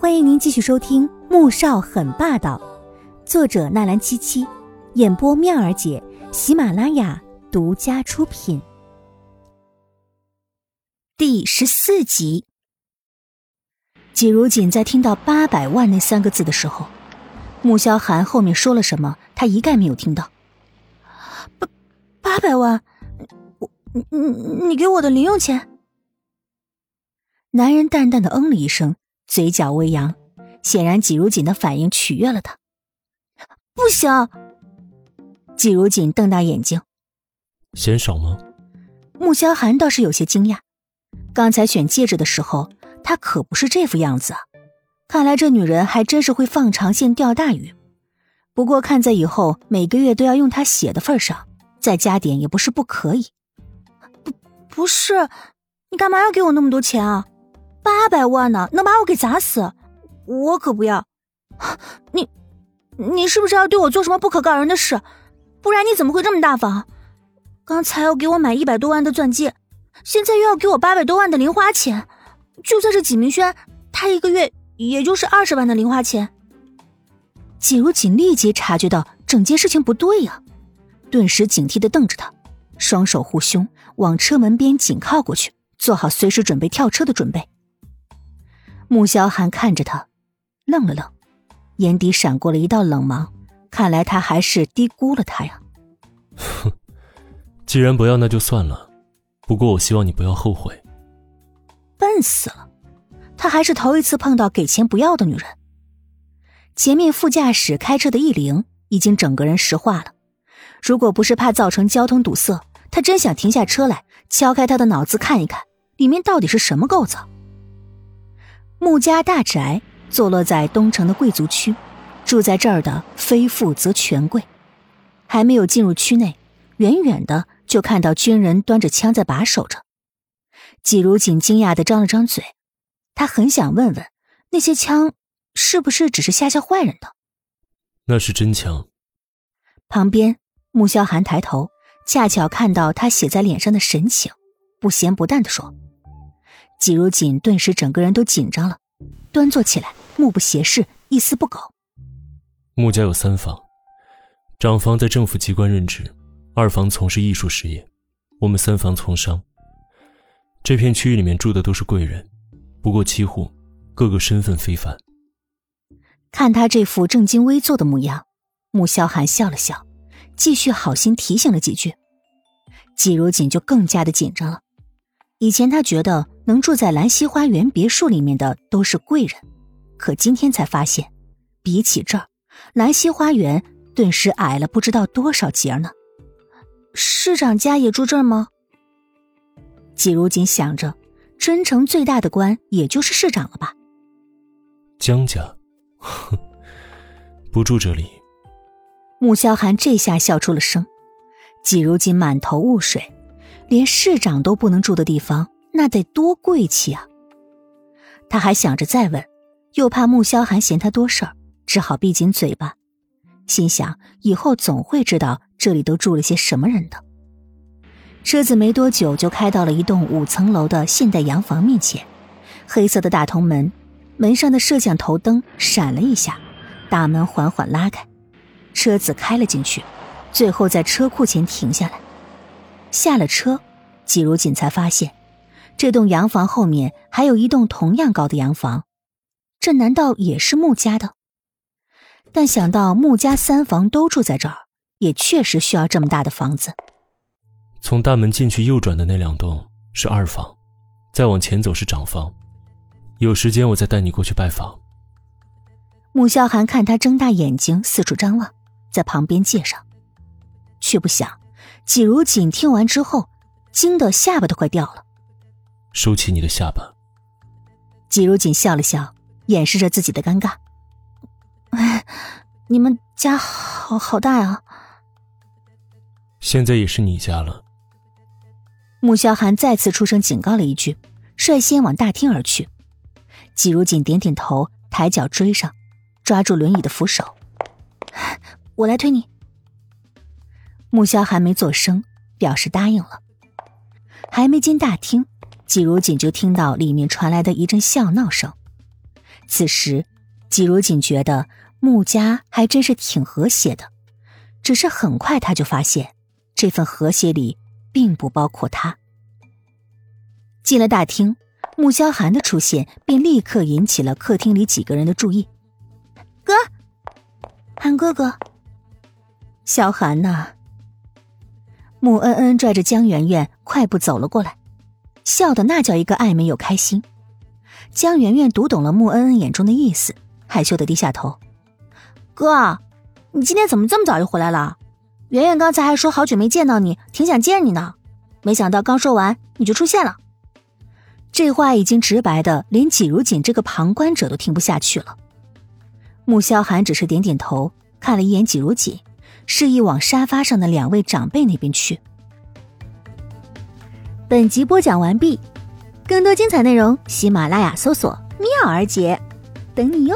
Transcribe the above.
欢迎您继续收听《穆少很霸道》，作者纳兰七七，演播妙儿姐，喜马拉雅独家出品。第十四集，季如锦在听到“八百万”那三个字的时候，穆萧寒后面说了什么，他一概没有听到。八八百万，我你你你给我的零用钱。男人淡淡的嗯了一声。嘴角微扬，显然季如锦的反应取悦了他。不行，季如锦瞪大眼睛，嫌少吗？穆萧寒倒是有些惊讶，刚才选戒指的时候，他可不是这副样子啊。看来这女人还真是会放长线钓大鱼。不过看在以后每个月都要用他血的份上，再加点也不是不可以。不，不是，你干嘛要给我那么多钱啊？八百万呢，能把我给砸死，我可不要！你，你是不是要对我做什么不可告人的事？不然你怎么会这么大方？刚才要给我买一百多万的钻戒，现在又要给我八百多万的零花钱，就算是纪明轩，他一个月也就是二十万的零花钱。季如锦立即察觉到整件事情不对呀，顿时警惕的瞪着他，双手护胸，往车门边紧靠过去，做好随时准备跳车的准备。穆萧寒看着他，愣了愣，眼底闪过了一道冷芒。看来他还是低估了他呀。哼，既然不要，那就算了。不过我希望你不要后悔。笨死了，他还是头一次碰到给钱不要的女人。前面副驾驶开车的易灵已经整个人石化了。如果不是怕造成交通堵塞，他真想停下车来敲开他的脑子看一看，里面到底是什么构造。穆家大宅坐落在东城的贵族区，住在这儿的非富则权贵。还没有进入区内，远远的就看到军人端着枪在把守着。季如锦惊讶的张了张嘴，他很想问问，那些枪是不是只是吓吓坏人的？那是真枪。旁边，穆萧寒抬头，恰巧看到他写在脸上的神情，不咸不淡的说。季如锦顿时整个人都紧张了，端坐起来，目不斜视，一丝不苟。穆家有三房，长房在政府机关任职，二房从事艺术事业，我们三房从商。这片区域里面住的都是贵人，不过七户，个个身份非凡。看他这副正襟危坐的模样，穆萧寒笑了笑，继续好心提醒了几句。季如锦就更加的紧张了。以前他觉得能住在兰溪花园别墅里面的都是贵人，可今天才发现，比起这儿，兰溪花园顿时矮了不知道多少截呢。市长家也住这儿吗？季如锦想着，春城最大的官也就是市长了吧？江家，哼，不住这里。穆萧寒这下笑出了声，季如锦满头雾水。连市长都不能住的地方，那得多贵气啊！他还想着再问，又怕穆萧寒嫌他多事儿，只好闭紧嘴巴，心想以后总会知道这里都住了些什么人的。车子没多久就开到了一栋五层楼的现代洋房面前，黑色的大铜门，门上的摄像头灯闪了一下，大门缓缓拉开，车子开了进去，最后在车库前停下来。下了车，季如锦才发现，这栋洋房后面还有一栋同样高的洋房，这难道也是穆家的？但想到穆家三房都住在这儿，也确实需要这么大的房子。从大门进去右转的那两栋是二房，再往前走是长房。有时间我再带你过去拜访。穆萧寒看他睁大眼睛四处张望，在旁边介绍，却不想。季如锦听完之后，惊得下巴都快掉了。收起你的下巴。季如锦笑了笑，掩饰着自己的尴尬。你们家好好大呀。现在也是你家了。穆萧寒再次出声警告了一句，率先往大厅而去。季如锦点点头，抬脚追上，抓住轮椅的扶手。我来推你。穆萧寒没做声，表示答应了。还没进大厅，季如锦就听到里面传来的一阵笑闹声。此时，季如锦觉得穆家还真是挺和谐的，只是很快他就发现，这份和谐里并不包括他。进了大厅，穆萧寒的出现便立刻引起了客厅里几个人的注意。哥，韩哥哥，萧寒呐！穆恩恩拽着江圆圆快步走了过来，笑的那叫一个暧昧又开心。江圆圆读懂了穆恩恩眼中的意思，害羞的低下头：“哥，你今天怎么这么早就回来了？圆圆刚才还说好久没见到你，挺想见你呢。没想到刚说完你就出现了。”这话已经直白的连季如锦这个旁观者都听不下去了。穆萧寒只是点点头，看了一眼季如锦，示意往沙发上的两位长辈那边去。本集播讲完毕。更多精彩内容，喜马拉雅搜索“妙儿姐”，等你哟。